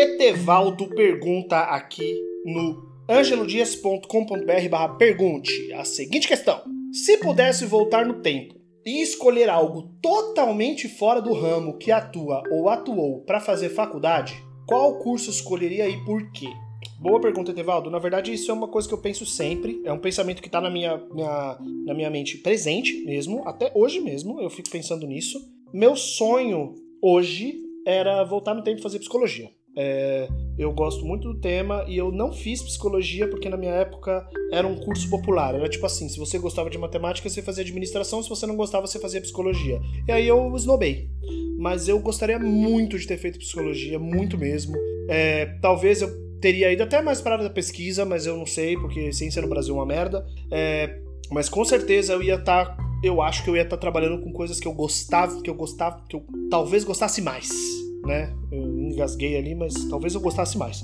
Etevaldo pergunta aqui no angelodias.com.br barra pergunte a seguinte questão. Se pudesse voltar no tempo e escolher algo totalmente fora do ramo que atua ou atuou para fazer faculdade, qual curso escolheria e por quê? Boa pergunta, Etevaldo. Na verdade, isso é uma coisa que eu penso sempre. É um pensamento que está na minha, minha, na minha mente presente mesmo, até hoje mesmo. Eu fico pensando nisso. Meu sonho hoje era voltar no tempo e fazer psicologia. É, eu gosto muito do tema e eu não fiz psicologia porque na minha época era um curso popular. Era tipo assim: se você gostava de matemática, você fazia administração, se você não gostava, você fazia psicologia. E aí eu esnobei. Mas eu gostaria muito de ter feito psicologia, muito mesmo. É, talvez eu teria ido até mais para a área da pesquisa, mas eu não sei, porque ciência no Brasil é uma merda. É, mas com certeza eu ia estar. Tá, eu acho que eu ia estar tá trabalhando com coisas que eu gostava, que eu gostava, que eu talvez gostasse mais né? Eu engasguei ali, mas talvez eu gostasse mais.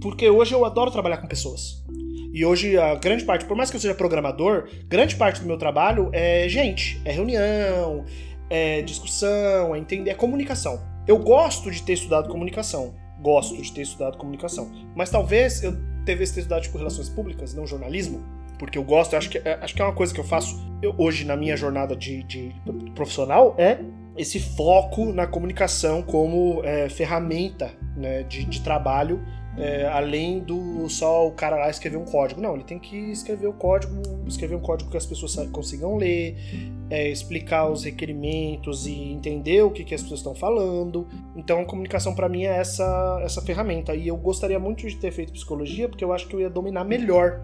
Porque hoje eu adoro trabalhar com pessoas. E hoje a grande parte, por mais que eu seja programador, grande parte do meu trabalho é gente, é reunião, é discussão, é entender, é comunicação. Eu gosto de ter estudado comunicação, gosto de ter estudado comunicação, mas talvez eu devesse ter estudado tipo, relações públicas, não jornalismo, porque eu gosto, eu acho que, é, acho que é uma coisa que eu faço eu, hoje na minha jornada de, de profissional é esse foco na comunicação como é, ferramenta né, de, de, trabalho, é, além do só o cara lá escrever um código. Não, ele tem que escrever o código, escrever um código que as pessoas consigam ler, é, explicar os requerimentos e entender o que, que as pessoas estão falando. Então, a comunicação para mim é essa, essa ferramenta. E eu gostaria muito de ter feito psicologia, porque eu acho que eu ia dominar melhor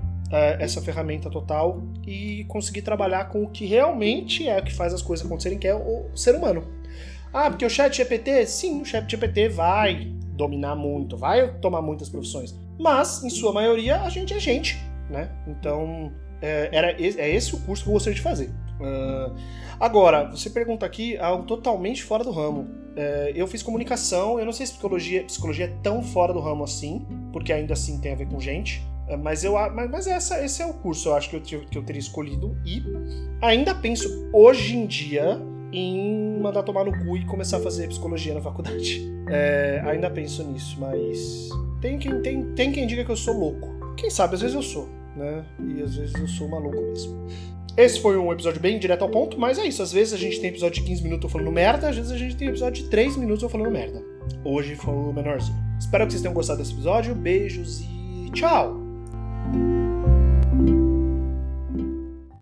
essa ferramenta total e conseguir trabalhar com o que realmente é o que faz as coisas acontecerem, que é o ser humano. Ah, porque o chat GPT, sim, o chat GPT vai dominar muito, vai tomar muitas profissões, mas em sua maioria a gente é gente, né? Então é, era, é esse o curso que eu gostaria de fazer. Uh, agora, você pergunta aqui algo totalmente fora do ramo. Uh, eu fiz comunicação, eu não sei se psicologia, psicologia é tão fora do ramo assim, porque ainda assim tem a ver com gente. É, mas eu mas, mas essa, esse é o curso eu acho que eu, que eu teria escolhido e ainda penso hoje em dia em mandar tomar no cu e começar a fazer psicologia na faculdade. É, ainda penso nisso, mas tem quem, tem, tem quem diga que eu sou louco. Quem sabe, às vezes eu sou, né? E às vezes eu sou maluco mesmo. Esse foi um episódio bem direto ao ponto, mas é isso. Às vezes a gente tem episódio de 15 minutos eu falando merda, às vezes a gente tem episódio de 3 minutos eu falando merda. Hoje foi o menorzinho. Espero que vocês tenham gostado desse episódio. Beijos e tchau!